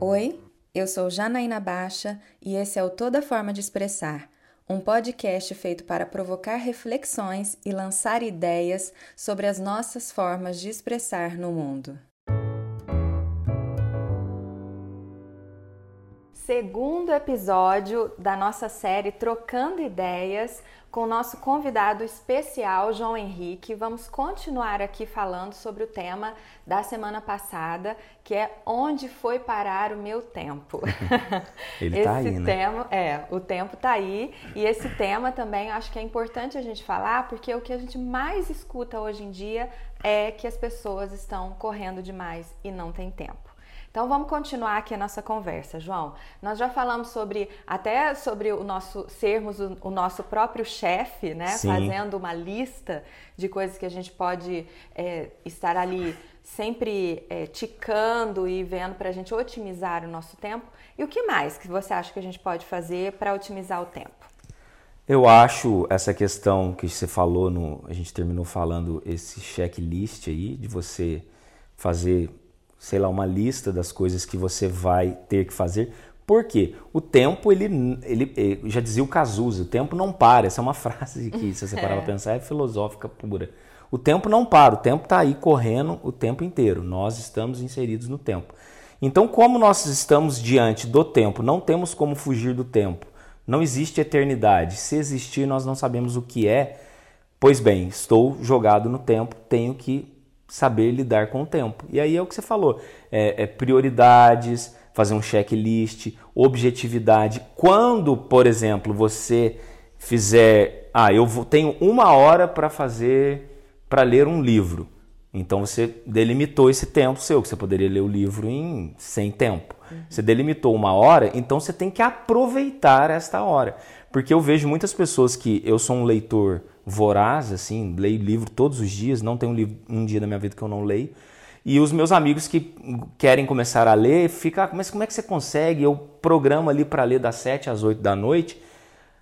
Oi, eu sou Janaína Baixa e esse é o Toda Forma de Expressar, um podcast feito para provocar reflexões e lançar ideias sobre as nossas formas de expressar no mundo. Segundo episódio da nossa série Trocando Ideias com o nosso convidado especial, João Henrique. Vamos continuar aqui falando sobre o tema da semana passada, que é Onde foi parar o meu tempo? Ele está aí, né? tema, é, o tempo está aí. E esse tema também acho que é importante a gente falar, porque o que a gente mais escuta hoje em dia é que as pessoas estão correndo demais e não tem tempo. Então vamos continuar aqui a nossa conversa, João. Nós já falamos sobre até sobre o nosso sermos o, o nosso próprio chefe, né? Sim. Fazendo uma lista de coisas que a gente pode é, estar ali sempre é, ticando e vendo para a gente otimizar o nosso tempo. E o que mais que você acha que a gente pode fazer para otimizar o tempo? Eu acho essa questão que você falou, no, a gente terminou falando esse checklist aí de você fazer sei lá, uma lista das coisas que você vai ter que fazer. Por quê? O tempo, ele, ele, ele já dizia o Cazuza, o tempo não para. Essa é uma frase que, se você parar para pensar, é filosófica pura. O tempo não para, o tempo está aí correndo o tempo inteiro. Nós estamos inseridos no tempo. Então, como nós estamos diante do tempo, não temos como fugir do tempo. Não existe eternidade. Se existir, nós não sabemos o que é. Pois bem, estou jogado no tempo, tenho que saber lidar com o tempo. E aí é o que você falou: é, é prioridades, fazer um checklist, objetividade. Quando, por exemplo, você fizer, ah, eu vou, tenho uma hora para fazer, para ler um livro. Então você delimitou esse tempo seu, que você poderia ler o livro em sem tempo. Uhum. Você delimitou uma hora, então você tem que aproveitar esta hora. Porque eu vejo muitas pessoas que eu sou um leitor voraz, assim, leio livro todos os dias, não tem um, livro, um dia da minha vida que eu não leio. E os meus amigos que querem começar a ler, ficam, ah, mas como é que você consegue? Eu programo ali para ler das 7 às 8 da noite.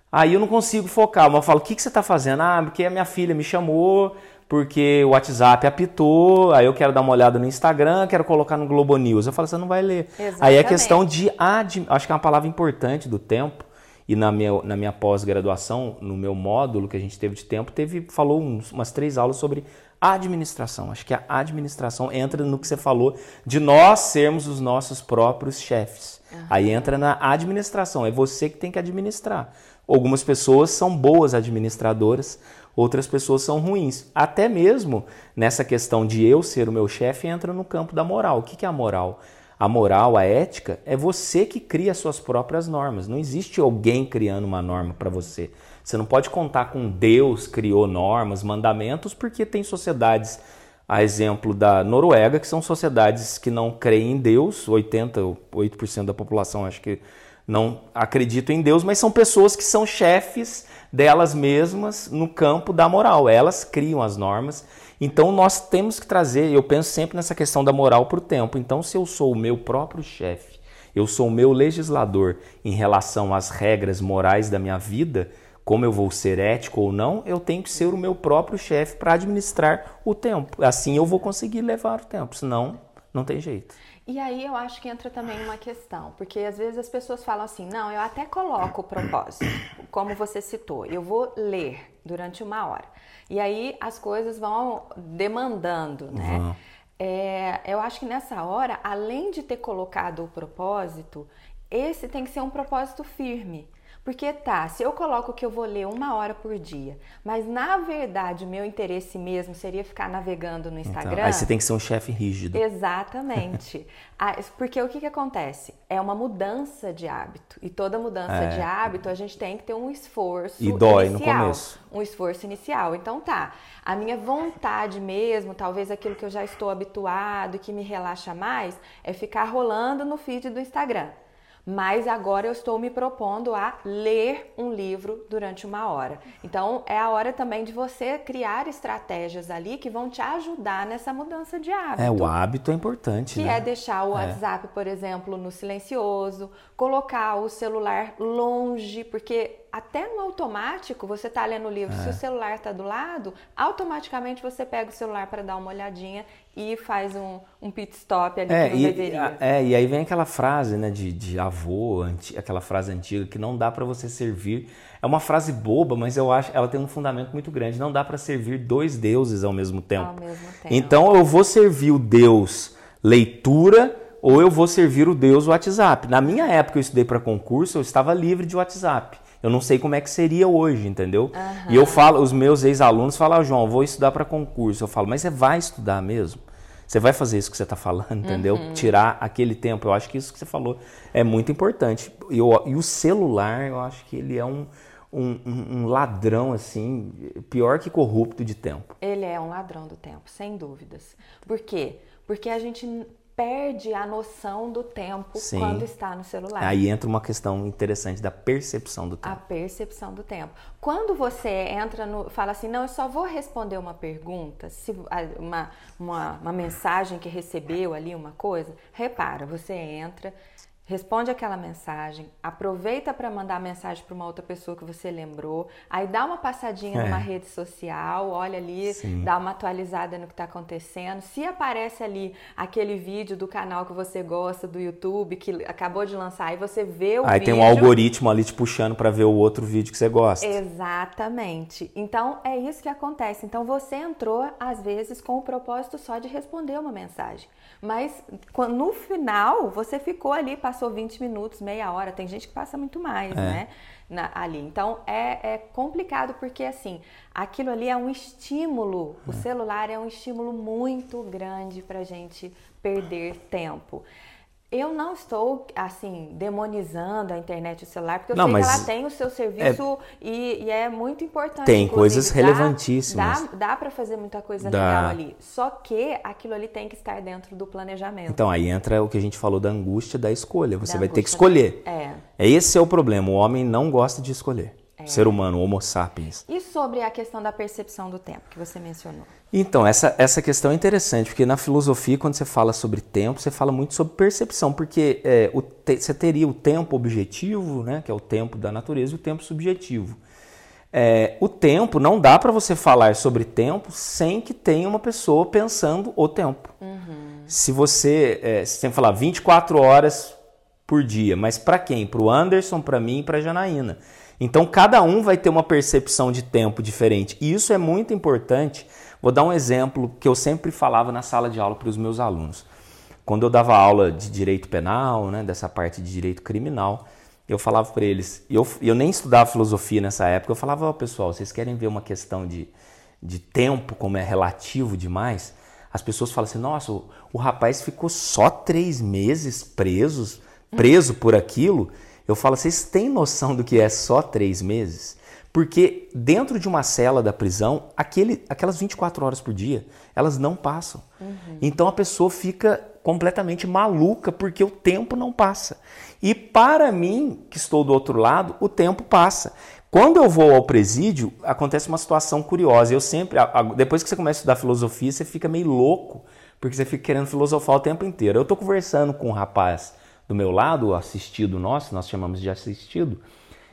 Aí eu não consigo focar. Mas eu falo, o que, que você está fazendo? Ah, porque a minha filha me chamou, porque o WhatsApp apitou, aí eu quero dar uma olhada no Instagram, quero colocar no Globo News. Eu falo, você não vai ler. Exatamente. Aí é questão de... Acho que é uma palavra importante do tempo e na minha, na minha pós-graduação, no meu módulo que a gente teve de tempo, teve falou uns, umas três aulas sobre administração. Acho que a administração entra no que você falou de nós sermos os nossos próprios chefes. Uhum. Aí entra na administração, é você que tem que administrar. Algumas pessoas são boas administradoras, outras pessoas são ruins. Até mesmo nessa questão de eu ser o meu chefe, entra no campo da moral. O que é a moral? A moral, a ética, é você que cria suas próprias normas. Não existe alguém criando uma norma para você. Você não pode contar com Deus criou normas, mandamentos, porque tem sociedades, a exemplo da Noruega, que são sociedades que não creem em Deus, 88% da população acho que não acreditam em Deus, mas são pessoas que são chefes delas mesmas no campo da moral. Elas criam as normas então nós temos que trazer, eu penso sempre nessa questão da moral para o tempo. Então, se eu sou o meu próprio chefe, eu sou o meu legislador em relação às regras morais da minha vida, como eu vou ser ético ou não, eu tenho que ser o meu próprio chefe para administrar o tempo. Assim eu vou conseguir levar o tempo, senão não tem jeito. E aí eu acho que entra também uma questão, porque às vezes as pessoas falam assim: não, eu até coloco o propósito, como você citou, eu vou ler durante uma hora. E aí as coisas vão demandando, né? Uhum. É, eu acho que nessa hora, além de ter colocado o propósito, esse tem que ser um propósito firme. Porque tá, se eu coloco que eu vou ler uma hora por dia, mas na verdade o meu interesse mesmo seria ficar navegando no então, Instagram. Então, aí você tem que ser um chefe rígido. Exatamente. Ah, porque o que, que acontece? É uma mudança de hábito. E toda mudança é. de hábito a gente tem que ter um esforço. E dói inicial, no começo. Um esforço inicial. Então tá, a minha vontade mesmo, talvez aquilo que eu já estou habituado, que me relaxa mais, é ficar rolando no feed do Instagram mas agora eu estou me propondo a ler um livro durante uma hora. Então é a hora também de você criar estratégias ali que vão te ajudar nessa mudança de hábito. É, o hábito é importante. Que né? é deixar o é. WhatsApp, por exemplo, no silencioso, colocar o celular longe, porque até no automático, você está lendo o livro, é. se o celular está do lado, automaticamente você pega o celular para dar uma olhadinha e faz um, um pit stop ali é, que não e, deveria. É, e aí vem aquela frase né, de, de avô, anti, aquela frase antiga que não dá para você servir. É uma frase boba, mas eu acho ela tem um fundamento muito grande. Não dá para servir dois deuses ao mesmo tempo. Ao mesmo tempo. Então eu vou servir o Deus leitura ou eu vou servir o Deus WhatsApp. Na minha época eu estudei para concurso, eu estava livre de WhatsApp. Eu não sei como é que seria hoje, entendeu? Uhum. E eu falo, os meus ex-alunos falam, ah, João, vou estudar para concurso. Eu falo, mas você vai estudar mesmo? Você vai fazer isso que você está falando, entendeu? Uhum. Tirar aquele tempo. Eu acho que isso que você falou é muito importante. E, eu, e o celular, eu acho que ele é um, um, um, ladrão, assim, pior que corrupto de tempo. Ele é um ladrão do tempo, sem dúvidas. Por quê? Porque a gente perde a noção do tempo Sim. quando está no celular. Aí entra uma questão interessante da percepção do tempo. A percepção do tempo. Quando você entra no. fala assim, não, eu só vou responder uma pergunta, se, uma, uma, uma mensagem que recebeu ali, uma coisa, repara, você entra responde aquela mensagem, aproveita para mandar mensagem para uma outra pessoa que você lembrou, aí dá uma passadinha é. numa rede social, olha ali, Sim. dá uma atualizada no que está acontecendo. Se aparece ali aquele vídeo do canal que você gosta, do YouTube, que acabou de lançar, aí você vê o aí vídeo. tem um algoritmo ali te puxando para ver o outro vídeo que você gosta. Exatamente. Então é isso que acontece. Então você entrou, às vezes, com o propósito só de responder uma mensagem. Mas no final você ficou ali, passando passou 20 minutos, meia hora, tem gente que passa muito mais, é. né? Na, ali. Então é, é, complicado porque assim, aquilo ali é um estímulo, é. o celular é um estímulo muito grande para gente perder tempo. Eu não estou, assim, demonizando a internet e o celular, porque eu não, sei que ela tem o seu serviço é, e, e, é muito importante. Tem coisas relevantíssimas. Dá, dá, dá para fazer muita coisa dá. legal ali. Só que aquilo ali tem que estar dentro do planejamento. Então, aí entra o que a gente falou da angústia da escolha. Você da vai ter que escolher. Da... É. Esse é o problema. O homem não gosta de escolher. É. Ser humano, Homo sapiens. E sobre a questão da percepção do tempo que você mencionou? Então, essa, essa questão é interessante, porque na filosofia, quando você fala sobre tempo, você fala muito sobre percepção, porque é, o te, você teria o tempo objetivo, né, que é o tempo da natureza, e o tempo subjetivo. É, o tempo, não dá para você falar sobre tempo sem que tenha uma pessoa pensando o tempo. Uhum. Se você, é, você tem que falar 24 horas por dia, mas para quem? Para o Anderson, para mim e para a Janaína. Então cada um vai ter uma percepção de tempo diferente. E isso é muito importante. Vou dar um exemplo que eu sempre falava na sala de aula para os meus alunos. Quando eu dava aula de direito penal, né, dessa parte de direito criminal, eu falava para eles, e eu, eu nem estudava filosofia nessa época, eu falava, oh, pessoal, vocês querem ver uma questão de, de tempo, como é relativo demais? As pessoas falam assim, nossa, o, o rapaz ficou só três meses presos, preso por aquilo, eu falo, vocês têm noção do que é só três meses? Porque dentro de uma cela da prisão, aquele, aquelas 24 horas por dia, elas não passam. Uhum. Então a pessoa fica completamente maluca porque o tempo não passa. E para mim, que estou do outro lado, o tempo passa. Quando eu vou ao presídio, acontece uma situação curiosa. Eu sempre, depois que você começa a estudar filosofia, você fica meio louco, porque você fica querendo filosofar o tempo inteiro. Eu estou conversando com um rapaz do meu lado, assistido nosso, nós chamamos de assistido,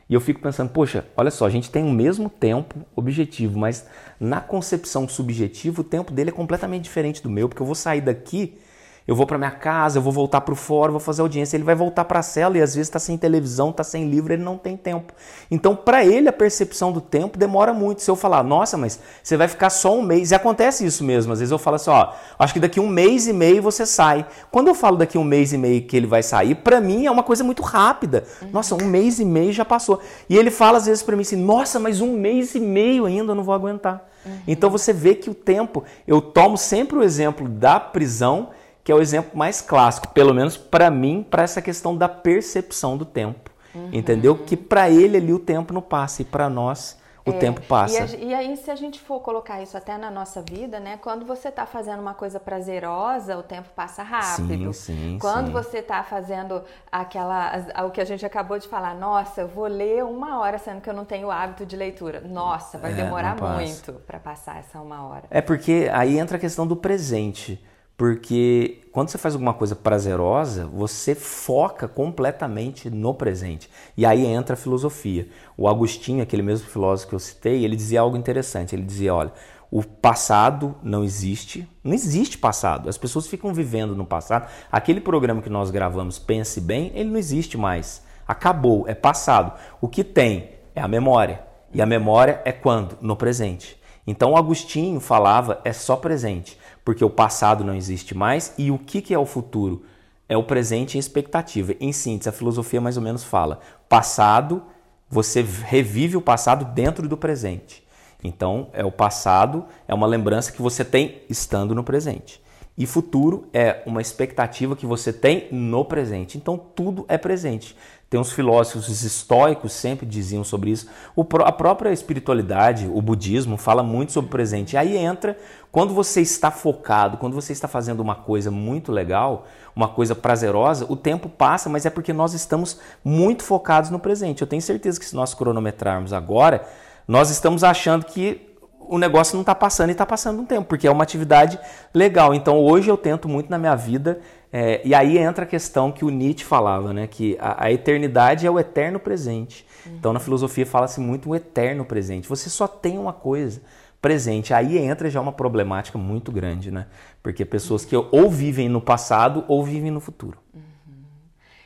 e eu fico pensando, poxa, olha só, a gente tem o mesmo tempo objetivo, mas na concepção subjetiva o tempo dele é completamente diferente do meu, porque eu vou sair daqui eu vou para minha casa, eu vou voltar para o fórum, vou fazer audiência. Ele vai voltar para a cela e às vezes está sem televisão, está sem livro, ele não tem tempo. Então, para ele, a percepção do tempo demora muito. Se eu falar, nossa, mas você vai ficar só um mês, e acontece isso mesmo. Às vezes eu falo assim, ó, acho que daqui um mês e meio você sai. Quando eu falo daqui um mês e meio que ele vai sair, para mim é uma coisa muito rápida. Nossa, um mês e meio já passou. E ele fala às vezes para mim assim, nossa, mas um mês e meio ainda eu não vou aguentar. Uhum. Então você vê que o tempo, eu tomo sempre o exemplo da prisão que é o exemplo mais clássico, pelo menos para mim, para essa questão da percepção do tempo. Uhum. Entendeu? Que para ele ali o tempo não passa e para nós o é, tempo passa. E, a, e, aí, se a gente for colocar isso até na nossa vida, né? Quando você está fazendo uma coisa prazerosa, o tempo passa rápido. Sim, sim, Quando sim. você está fazendo aquela, o que a gente acabou de falar, nossa, eu vou ler uma hora, sendo que eu não tenho o hábito de leitura. Nossa, vai é, demorar muito para passar essa uma hora. É porque aí entra a questão do presente. Porque quando você faz alguma coisa prazerosa, você foca completamente no presente. E aí entra a filosofia. O Agostinho, aquele mesmo filósofo que eu citei, ele dizia algo interessante. Ele dizia: olha, o passado não existe, não existe passado. As pessoas ficam vivendo no passado. Aquele programa que nós gravamos, Pense Bem, ele não existe mais. Acabou, é passado. O que tem é a memória. E a memória é quando? No presente. Então Agostinho falava é só presente porque o passado não existe mais. E o que, que é o futuro? É o presente em expectativa. Em síntese, a filosofia mais ou menos fala: passado, você revive o passado dentro do presente. Então, é o passado, é uma lembrança que você tem estando no presente. E futuro é uma expectativa que você tem no presente. Então, tudo é presente. Tem uns filósofos estoicos sempre diziam sobre isso. O, a própria espiritualidade, o budismo, fala muito sobre o presente. E aí entra quando você está focado, quando você está fazendo uma coisa muito legal, uma coisa prazerosa, o tempo passa, mas é porque nós estamos muito focados no presente. Eu tenho certeza que se nós cronometrarmos agora, nós estamos achando que o negócio não está passando e está passando um tempo, porque é uma atividade legal. Então hoje eu tento muito na minha vida é, e aí entra a questão que o Nietzsche falava, né? Que a, a eternidade é o eterno presente. Uhum. Então na filosofia fala-se muito o eterno presente. Você só tem uma coisa presente. Aí entra já uma problemática muito grande, né? Porque pessoas que ou vivem no passado ou vivem no futuro. Uhum.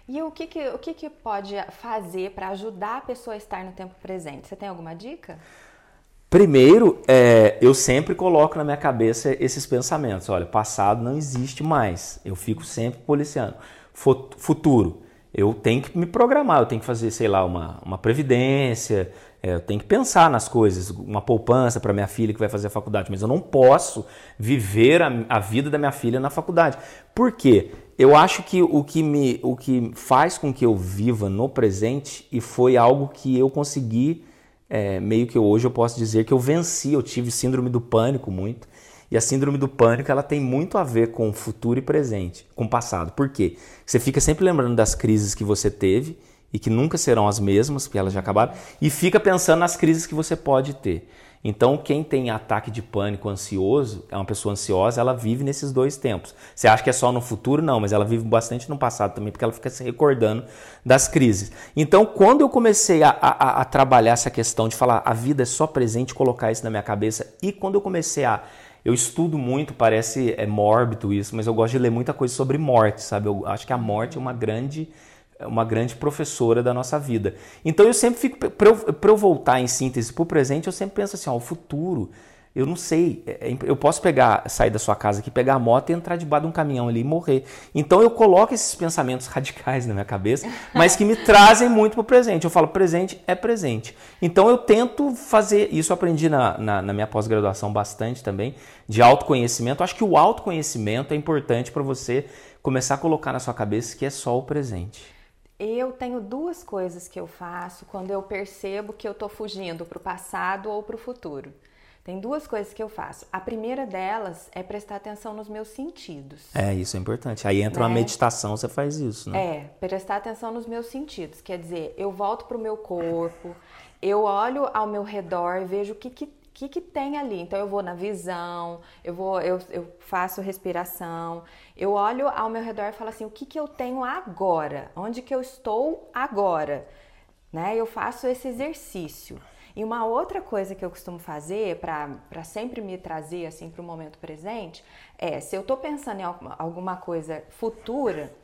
E o que, que, o que, que pode fazer para ajudar a pessoa a estar no tempo presente? Você tem alguma dica? Primeiro, é, eu sempre coloco na minha cabeça esses pensamentos. Olha, passado não existe mais. Eu fico sempre policiando. Futuro, eu tenho que me programar, eu tenho que fazer, sei lá, uma, uma previdência, é, eu tenho que pensar nas coisas, uma poupança para minha filha que vai fazer a faculdade, mas eu não posso viver a, a vida da minha filha na faculdade. Por quê? Eu acho que o que, me, o que faz com que eu viva no presente, e foi algo que eu consegui é, meio que hoje eu posso dizer que eu venci, eu tive síndrome do pânico muito. E a síndrome do pânico ela tem muito a ver com futuro e presente, com passado. Por quê? Você fica sempre lembrando das crises que você teve e que nunca serão as mesmas, porque elas já acabaram, e fica pensando nas crises que você pode ter. Então, quem tem ataque de pânico ansioso, é uma pessoa ansiosa, ela vive nesses dois tempos. Você acha que é só no futuro? Não, mas ela vive bastante no passado também, porque ela fica se recordando das crises. Então, quando eu comecei a, a, a trabalhar essa questão de falar a vida é só presente, colocar isso na minha cabeça, e quando eu comecei a eu estudo muito, parece é mórbido isso, mas eu gosto de ler muita coisa sobre morte, sabe? Eu acho que a morte é uma grande uma grande professora da nossa vida. Então eu sempre fico, para eu, eu, voltar em síntese para o presente, eu sempre penso assim, ó, o futuro, eu não sei, é, é eu posso pegar, sair da sua casa aqui, pegar a moto e entrar debaixo de um caminhão ali e morrer. Então eu coloco esses pensamentos radicais na minha cabeça, mas que me trazem muito para o presente. Eu falo, presente é presente. Então eu tento fazer, isso eu aprendi na, na, na minha pós-graduação bastante também, de autoconhecimento. Acho que o autoconhecimento é importante para você começar a colocar na sua cabeça que é só o presente. Eu tenho duas coisas que eu faço quando eu percebo que eu estou fugindo para o passado ou para o futuro. Tem duas coisas que eu faço. A primeira delas é prestar atenção nos meus sentidos. É, isso é importante. Aí entra né? uma meditação, você faz isso, né? É, prestar atenção nos meus sentidos. Quer dizer, eu volto para o meu corpo, eu olho ao meu redor, vejo o que, que que, que tem ali? Então eu vou na visão, eu vou, eu, eu faço respiração, eu olho ao meu redor e falo assim, o que, que eu tenho agora? Onde que eu estou agora? Né? Eu faço esse exercício. E uma outra coisa que eu costumo fazer para sempre me trazer assim para o momento presente é se eu estou pensando em alguma coisa futura,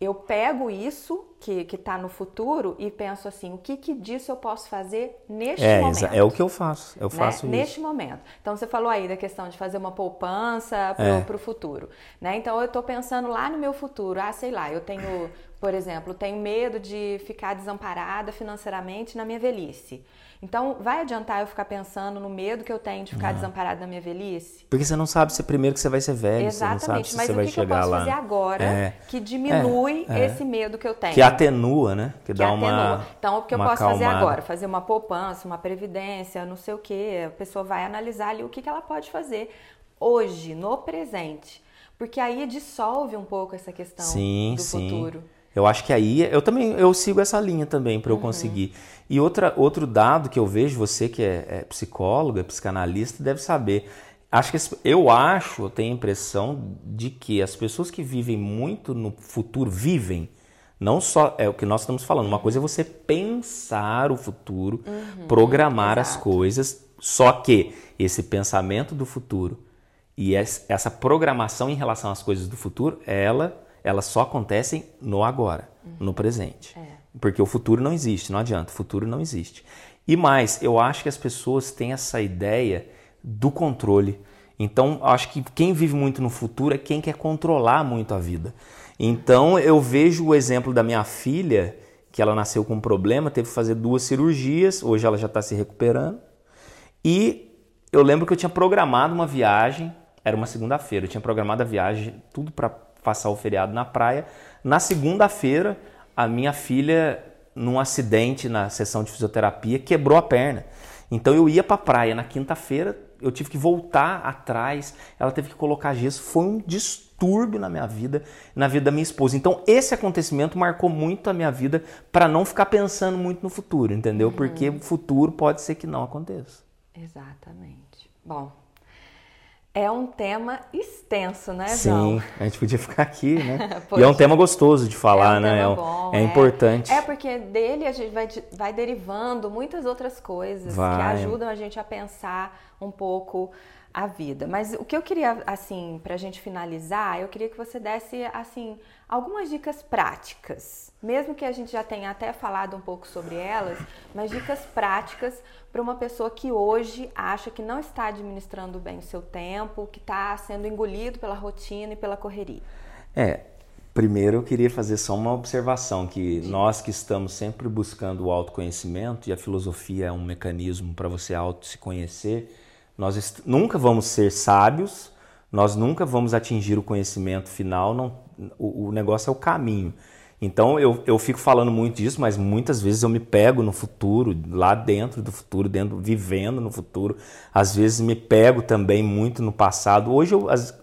eu pego isso que está no futuro e penso assim, o que, que disso eu posso fazer neste é, momento? É o que eu faço, eu né? faço isso. Neste momento. Então, você falou aí da questão de fazer uma poupança para o é. futuro. Né? Então, eu estou pensando lá no meu futuro. Ah, sei lá, eu tenho, por exemplo, tenho medo de ficar desamparada financeiramente na minha velhice. Então, vai adiantar eu ficar pensando no medo que eu tenho de ficar desamparado na minha velhice? Porque você não sabe se primeiro que você vai ser velho, Exatamente. você não sabe se Mas você vai chegar lá. Mas o que eu posso fazer agora é. que diminui é. É. esse medo que eu tenho? Que atenua, né? Que, que dá atenua. uma Então, o que eu posso fazer agora? Fazer uma poupança, uma previdência, não sei o quê. A pessoa vai analisar ali o que, que ela pode fazer hoje, no presente. Porque aí dissolve um pouco essa questão sim, do sim. futuro. Eu acho que aí eu também eu sigo essa linha também para eu uhum. conseguir. E outra, outro dado que eu vejo, você que é, é psicóloga, psicanalista, deve saber. acho que eu acho, eu tenho a impressão de que as pessoas que vivem muito no futuro vivem não só é o que nós estamos falando. Uma coisa é você pensar o futuro, uhum, programar exato. as coisas, só que esse pensamento do futuro e essa programação em relação às coisas do futuro, ela, elas só acontecem no agora, uhum. no presente. É. Porque o futuro não existe, não adianta, o futuro não existe. E mais, eu acho que as pessoas têm essa ideia do controle. Então, acho que quem vive muito no futuro é quem quer controlar muito a vida. Então eu vejo o exemplo da minha filha, que ela nasceu com um problema, teve que fazer duas cirurgias, hoje ela já está se recuperando. E eu lembro que eu tinha programado uma viagem, era uma segunda-feira, eu tinha programado a viagem, tudo para passar o feriado na praia. Na segunda-feira, a minha filha, num acidente na sessão de fisioterapia, quebrou a perna. Então eu ia para a praia na quinta-feira, eu tive que voltar atrás, ela teve que colocar gesso, foi um distúrbio na minha vida, na vida da minha esposa. Então esse acontecimento marcou muito a minha vida para não ficar pensando muito no futuro, entendeu? Uhum. Porque o futuro pode ser que não aconteça. Exatamente. Bom, é um tema extenso, né, João? Sim, a gente podia ficar aqui, né? e é um tema gostoso de falar, é um né? É, bom, é, é, importante. É porque dele a gente vai, vai derivando muitas outras coisas vai. que ajudam a gente a pensar um pouco a vida. Mas o que eu queria, assim, para a gente finalizar, eu queria que você desse, assim, algumas dicas práticas, mesmo que a gente já tenha até falado um pouco sobre elas, mas dicas práticas para uma pessoa que hoje acha que não está administrando bem o seu tempo, que está sendo engolido pela rotina e pela correria. É, Primeiro, eu queria fazer só uma observação que nós que estamos sempre buscando o autoconhecimento e a filosofia é um mecanismo para você auto se conhecer, nós nunca vamos ser sábios, nós nunca vamos atingir o conhecimento final, não, o, o negócio é o caminho. Então eu, eu fico falando muito disso, mas muitas vezes eu me pego no futuro, lá dentro do futuro, dentro, vivendo no futuro. Às vezes me pego também muito no passado. Hoje eu, as,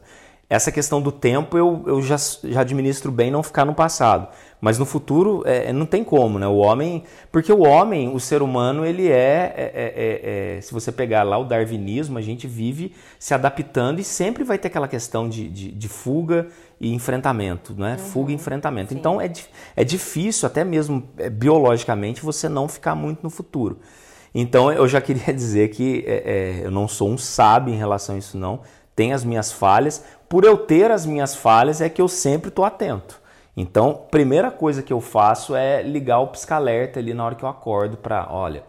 essa questão do tempo eu, eu já, já administro bem não ficar no passado. Mas no futuro é, não tem como, né? O homem. Porque o homem, o ser humano, ele é, é, é, é, Se você pegar lá o darwinismo, a gente vive se adaptando e sempre vai ter aquela questão de, de, de fuga e enfrentamento, né? Uhum. Fuga e enfrentamento. Sim. Então é, é difícil, até mesmo é, biologicamente, você não ficar muito no futuro. Então eu já queria dizer que é, eu não sou um sábio em relação a isso, não. Tem as minhas falhas. Por eu ter as minhas falhas, é que eu sempre estou atento. Então, primeira coisa que eu faço é ligar o pisca-alerta ali na hora que eu acordo para, olha,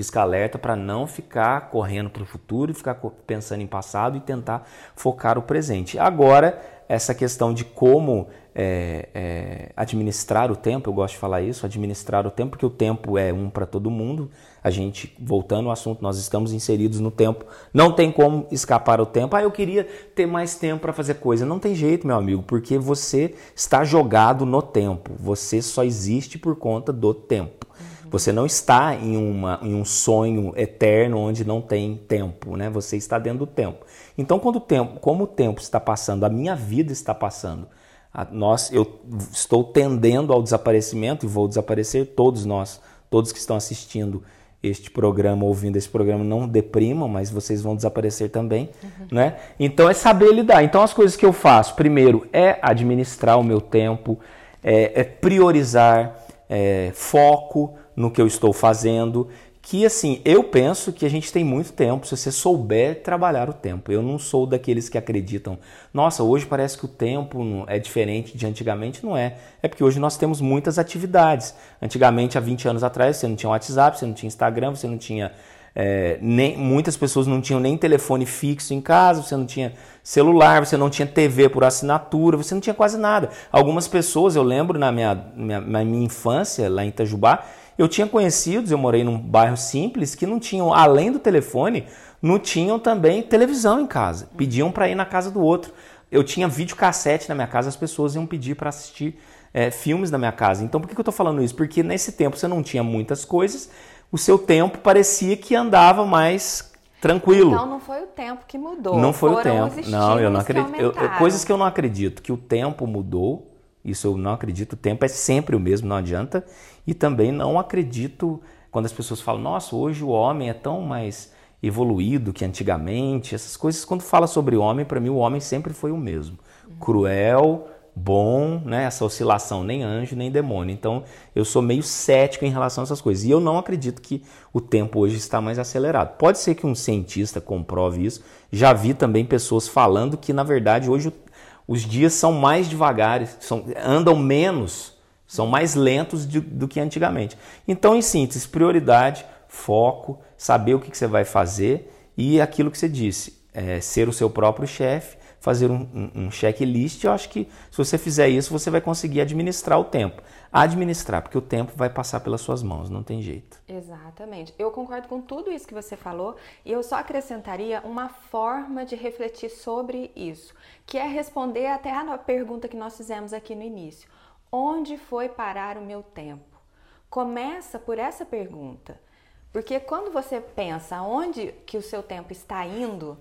pisca-alerta para não ficar correndo para o futuro ficar pensando em passado e tentar focar o presente. Agora, essa questão de como é, é, administrar o tempo, eu gosto de falar isso, administrar o tempo, porque o tempo é um para todo mundo. A gente, voltando ao assunto, nós estamos inseridos no tempo, não tem como escapar o tempo. Ah, eu queria ter mais tempo para fazer coisa. Não tem jeito, meu amigo, porque você está jogado no tempo. Você só existe por conta do tempo. Você não está em, uma, em um sonho eterno onde não tem tempo, né? Você está dentro do tempo. Então, quando o tempo, como o tempo está passando, a minha vida está passando, a, nós, eu estou tendendo ao desaparecimento e vou desaparecer, todos nós, todos que estão assistindo este programa, ouvindo esse programa, não deprimam, mas vocês vão desaparecer também, uhum. né? Então é saber lidar. Então as coisas que eu faço, primeiro é administrar o meu tempo, é, é priorizar, é, foco no que eu estou fazendo que assim, eu penso que a gente tem muito tempo se você souber trabalhar o tempo. Eu não sou daqueles que acreditam, nossa, hoje parece que o tempo é diferente de antigamente. Não é. É porque hoje nós temos muitas atividades. Antigamente, há 20 anos atrás, você não tinha WhatsApp, você não tinha Instagram, você não tinha. É, nem, muitas pessoas não tinham nem telefone fixo em casa, você não tinha celular, você não tinha TV por assinatura, você não tinha quase nada. Algumas pessoas, eu lembro na minha, minha, na minha infância, lá em Itajubá, eu tinha conhecidos, eu morei num bairro simples, que não tinham, além do telefone, não tinham também televisão em casa. Pediam para ir na casa do outro. Eu tinha videocassete na minha casa, as pessoas iam pedir para assistir é, filmes na minha casa. Então por que, que eu estou falando isso? Porque nesse tempo você não tinha muitas coisas, o seu tempo parecia que andava mais tranquilo. Então não foi o tempo que mudou. Não foi o tempo. Não, eu não acredito. Que eu, coisas que eu não acredito que o tempo mudou. Isso eu não acredito. O tempo é sempre o mesmo, não adianta. E também não acredito quando as pessoas falam, nossa, hoje o homem é tão mais evoluído que antigamente. Essas coisas, quando fala sobre homem, para mim o homem sempre foi o mesmo. Cruel, bom, né? Essa oscilação, nem anjo, nem demônio. Então, eu sou meio cético em relação a essas coisas. E eu não acredito que o tempo hoje está mais acelerado. Pode ser que um cientista comprove isso. Já vi também pessoas falando que, na verdade, hoje os dias são mais devagares, são, andam menos, são mais lentos de, do que antigamente. Então, em síntese, prioridade, foco, saber o que, que você vai fazer e aquilo que você disse, é, ser o seu próprio chefe fazer um, um, um checklist. Eu acho que se você fizer isso, você vai conseguir administrar o tempo. Administrar, porque o tempo vai passar pelas suas mãos, não tem jeito. Exatamente. Eu concordo com tudo isso que você falou e eu só acrescentaria uma forma de refletir sobre isso, que é responder até a pergunta que nós fizemos aqui no início: onde foi parar o meu tempo? Começa por essa pergunta. Porque quando você pensa onde que o seu tempo está indo,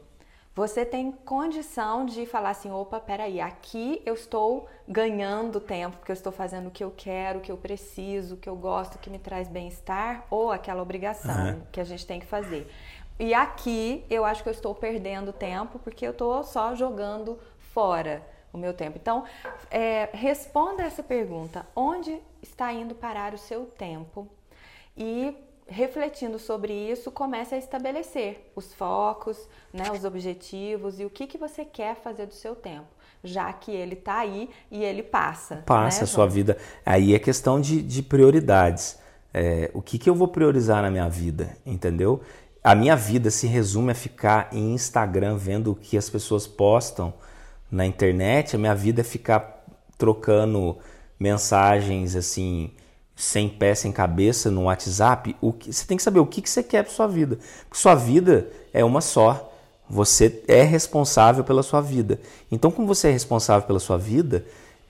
você tem condição de falar assim: opa, peraí, aqui eu estou ganhando tempo, porque eu estou fazendo o que eu quero, o que eu preciso, o que eu gosto, o que me traz bem-estar, ou aquela obrigação uhum. que a gente tem que fazer. E aqui eu acho que eu estou perdendo tempo, porque eu estou só jogando fora o meu tempo. Então, é, responda essa pergunta: onde está indo parar o seu tempo? E refletindo sobre isso, comece a estabelecer os focos, né, os objetivos e o que, que você quer fazer do seu tempo, já que ele está aí e ele passa. Passa né, a sua vida. Aí é questão de, de prioridades. É, o que, que eu vou priorizar na minha vida, entendeu? A minha vida se resume a ficar em Instagram vendo o que as pessoas postam na internet. A minha vida é ficar trocando mensagens assim sem pé, sem cabeça no WhatsApp, o que, você tem que saber o que, que você quer para sua vida. Porque sua vida é uma só. Você é responsável pela sua vida. Então, como você é responsável pela sua vida,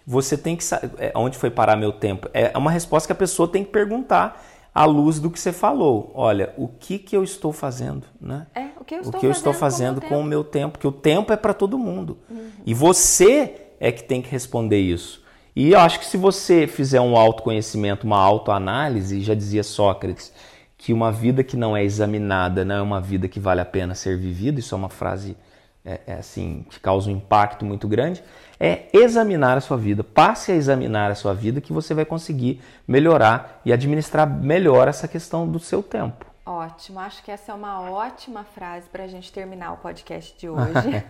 você tem que saber é, onde foi parar meu tempo. É uma resposta que a pessoa tem que perguntar à luz do que você falou. Olha, o que, que eu estou fazendo, né? É, o que eu estou o que eu fazendo, estou fazendo com, o meu tempo, porque o tempo é para todo mundo. Uhum. E você é que tem que responder isso. E eu acho que se você fizer um autoconhecimento, uma autoanálise, já dizia Sócrates, que uma vida que não é examinada não é uma vida que vale a pena ser vivida, isso é uma frase é, é assim que causa um impacto muito grande, é examinar a sua vida. Passe a examinar a sua vida que você vai conseguir melhorar e administrar melhor essa questão do seu tempo. Ótimo, acho que essa é uma ótima frase para a gente terminar o podcast de hoje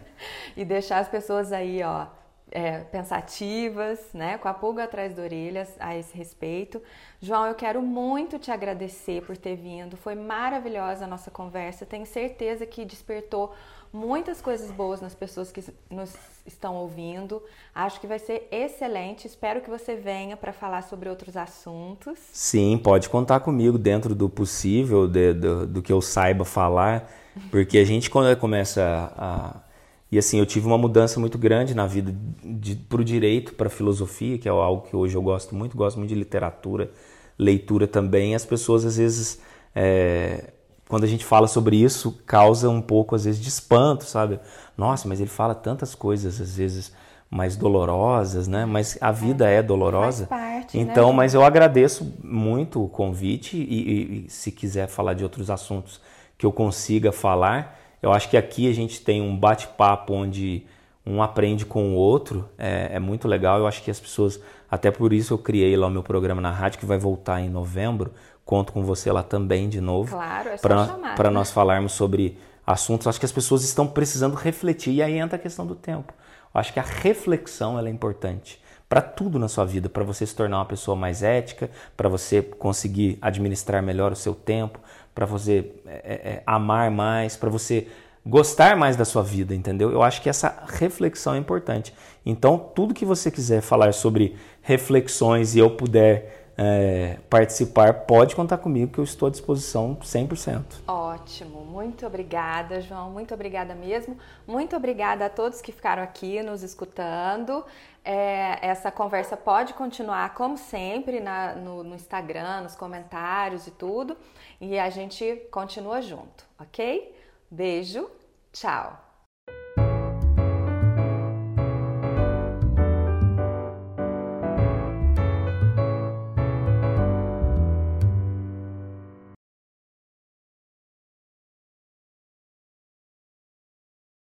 e deixar as pessoas aí, ó, é, pensativas, né, com a pulga atrás da orelha a esse respeito. João, eu quero muito te agradecer por ter vindo. Foi maravilhosa a nossa conversa. Tenho certeza que despertou muitas coisas boas nas pessoas que nos estão ouvindo. Acho que vai ser excelente. Espero que você venha para falar sobre outros assuntos. Sim, pode contar comigo dentro do possível, de, do, do que eu saiba falar, porque a gente quando começa a e assim, eu tive uma mudança muito grande na vida para o direito, para a filosofia, que é algo que hoje eu gosto muito, gosto muito de literatura, leitura também. As pessoas, às vezes, é, quando a gente fala sobre isso, causa um pouco, às vezes, de espanto, sabe? Nossa, mas ele fala tantas coisas, às vezes, mais dolorosas, né? Mas a vida é, é dolorosa. Faz parte, né, então, né? mas eu agradeço muito o convite e, e, e se quiser falar de outros assuntos que eu consiga falar, eu acho que aqui a gente tem um bate-papo onde um aprende com o outro, é, é, muito legal. Eu acho que as pessoas, até por isso eu criei lá o meu programa na rádio, que vai voltar em novembro. Conto com você lá também de novo. Claro, é Para nós falarmos sobre assuntos. Acho que as pessoas estão precisando refletir e aí entra a questão do tempo. Eu acho que a reflexão é importante para tudo na sua vida, para você se tornar uma pessoa mais ética, para você conseguir administrar melhor o seu tempo, para você é, é, é, amar mais, para você gostar mais da sua vida, entendeu? Eu acho que essa reflexão é importante. Então, tudo que você quiser falar sobre reflexões e eu puder é, participar, pode contar comigo que eu estou à disposição 100%. Ótimo, muito obrigada, João, muito obrigada mesmo. Muito obrigada a todos que ficaram aqui nos escutando. É, essa conversa pode continuar, como sempre, na, no, no Instagram, nos comentários e tudo. E a gente continua junto, ok? Beijo, tchau!